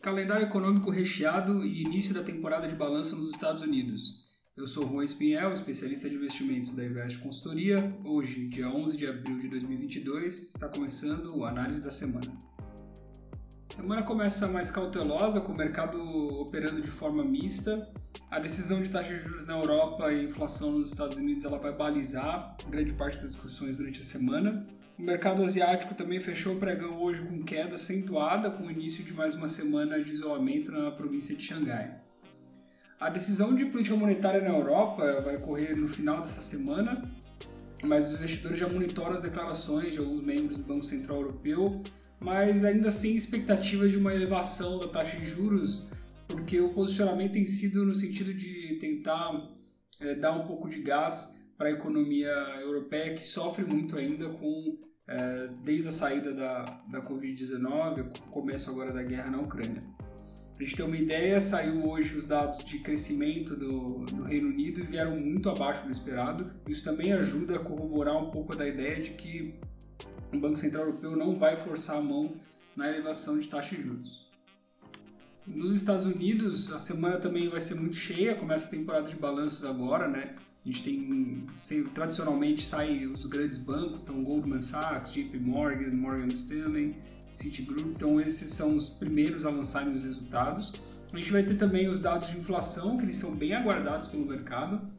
Calendário econômico recheado e início da temporada de balança nos Estados Unidos. Eu sou Juan Espinhel, especialista de investimentos da Invest Consultoria. Hoje, dia 11 de abril de 2022, está começando o Análise da Semana. A semana começa mais cautelosa, com o mercado operando de forma mista. A decisão de taxa de juros na Europa e inflação nos Estados Unidos ela vai balizar grande parte das discussões durante a semana. O mercado asiático também fechou o pregão hoje com queda acentuada, com o início de mais uma semana de isolamento na província de Xangai. A decisão de política monetária na Europa vai ocorrer no final dessa semana, mas os investidores já monitoram as declarações de alguns membros do Banco Central Europeu, mas ainda sem expectativas de uma elevação da taxa de juros, porque o posicionamento tem sido no sentido de tentar é, dar um pouco de gás para a economia europeia, que sofre muito ainda com é, desde a saída da, da Covid-19, o começo agora da guerra na Ucrânia. Para a gente ter uma ideia, saiu hoje os dados de crescimento do, do Reino Unido e vieram muito abaixo do esperado. Isso também ajuda a corroborar um pouco da ideia de que o Banco Central Europeu não vai forçar a mão na elevação de taxa de juros. Nos Estados Unidos, a semana também vai ser muito cheia, começa a temporada de balanços agora, né? A gente tem, sempre, tradicionalmente, saem os grandes bancos, então Goldman Sachs, JP Morgan, Morgan Stanley, Citigroup, então esses são os primeiros a lançarem os resultados. A gente vai ter também os dados de inflação, que eles são bem aguardados pelo mercado,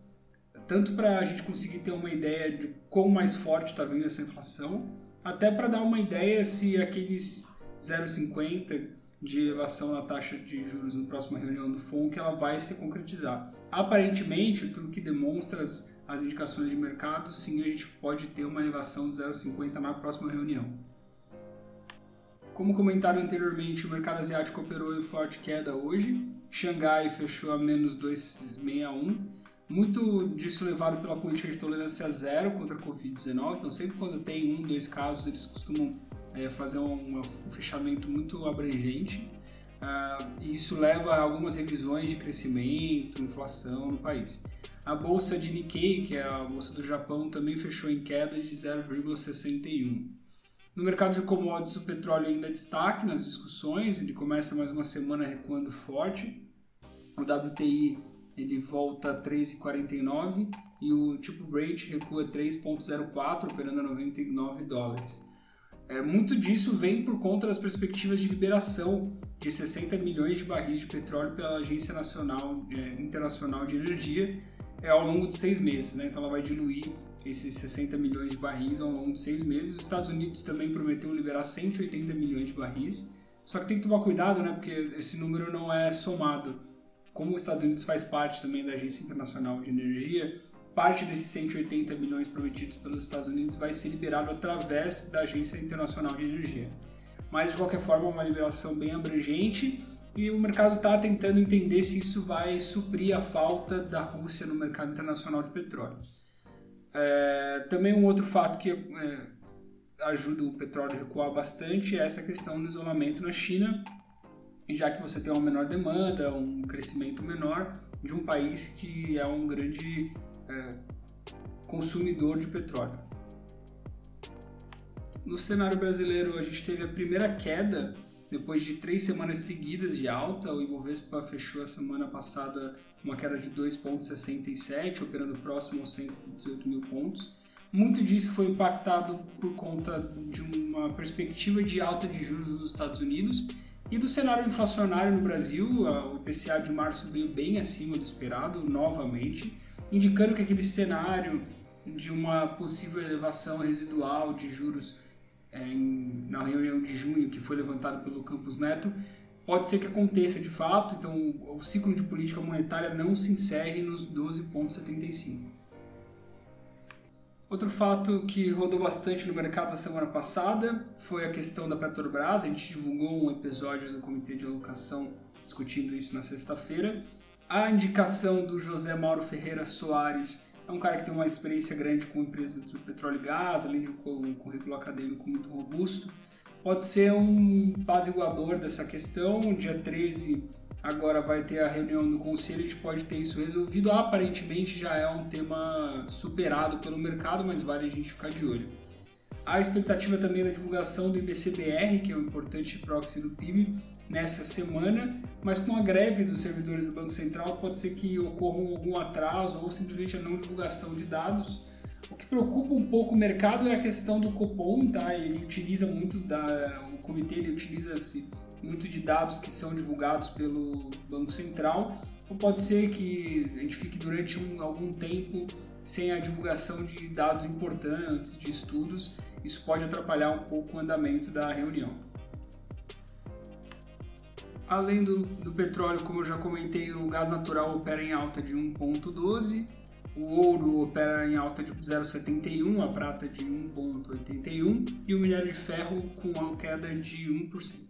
tanto para a gente conseguir ter uma ideia de quão mais forte está vindo essa inflação, até para dar uma ideia se aqueles 0,50 de elevação na taxa de juros na próxima reunião do FONC ela vai se concretizar. Aparentemente, tudo que demonstra as, as indicações de mercado, sim, a gente pode ter uma elevação de 0,50 na próxima reunião. Como comentado anteriormente, o mercado asiático operou em forte queda hoje. Xangai fechou a menos 2,61. Muito disso levado pela política de tolerância zero contra a Covid-19. Então, sempre quando tem um, dois casos, eles costumam é, fazer um, um, fechamento muito abrangente. Uh, isso leva a algumas revisões de crescimento, inflação no país. A bolsa de Nikkei, que é a bolsa do Japão, também fechou em queda de 0,61. No mercado de commodities, o petróleo ainda é destaque nas discussões, ele começa mais uma semana recuando forte. O WTI ele volta a 3,49 e o tipo Brent recua 3,04, operando a 99 dólares. É, muito disso vem por conta das perspectivas de liberação de 60 milhões de barris de petróleo pela Agência Nacional, é, Internacional de Energia é, ao longo de seis meses. Né? Então ela vai diluir esses 60 milhões de barris ao longo de seis meses. Os Estados Unidos também prometeu liberar 180 milhões de barris. Só que tem que tomar cuidado, né? porque esse número não é somado. Como os Estados Unidos faz parte também da Agência Internacional de Energia, parte desses 180 milhões prometidos pelos Estados Unidos vai ser liberado através da Agência Internacional de Energia. Mas, de qualquer forma, é uma liberação bem abrangente e o mercado está tentando entender se isso vai suprir a falta da Rússia no mercado internacional de petróleo. É, também um outro fato que é, ajuda o petróleo a recuar bastante é essa questão do isolamento na China, já que você tem uma menor demanda, um crescimento menor de um país que é um grande é, consumidor de petróleo. No cenário brasileiro, a gente teve a primeira queda depois de três semanas seguidas de alta. O Ibovespa fechou a semana passada uma queda de 2,67, operando próximo aos 118 mil pontos. Muito disso foi impactado por conta de uma perspectiva de alta de juros nos Estados Unidos e do cenário inflacionário no Brasil. O IPCA de março veio bem acima do esperado, novamente indicando que aquele cenário de uma possível elevação residual de juros é, em, na reunião de junho que foi levantado pelo Campos Neto pode ser que aconteça de fato, então o ciclo de política monetária não se encerre nos 12,75. Outro fato que rodou bastante no mercado da semana passada foi a questão da Petrobras. A gente divulgou um episódio do Comitê de Alocação discutindo isso na sexta-feira. A indicação do José Mauro Ferreira Soares é um cara que tem uma experiência grande com empresas de petróleo e gás, além de um currículo acadêmico muito robusto. Pode ser um apaziguador dessa questão. Dia 13 agora vai ter a reunião do conselho, a gente pode ter isso resolvido. Aparentemente já é um tema superado pelo mercado, mas vale a gente ficar de olho. A expectativa também da divulgação do IBCBR, que é um importante proxy do PIB, nessa semana, mas com a greve dos servidores do Banco Central pode ser que ocorra algum atraso ou simplesmente a não divulgação de dados. O que preocupa um pouco o mercado é a questão do Copom, tá? Ele utiliza muito da o comitê, ele utiliza assim, muito de dados que são divulgados pelo Banco Central. Então pode ser que a gente fique durante um, algum tempo sem a divulgação de dados importantes, de estudos. Isso pode atrapalhar um pouco o andamento da reunião. Além do, do petróleo, como eu já comentei, o gás natural opera em alta de 1,12, o ouro opera em alta de 0,71, a prata de 1,81 e o minério de ferro com uma queda de 1%.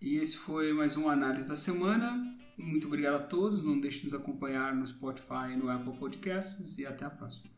E esse foi mais uma análise da semana. Muito obrigado a todos. Não deixe de nos acompanhar no Spotify e no Apple Podcasts. E até a próxima.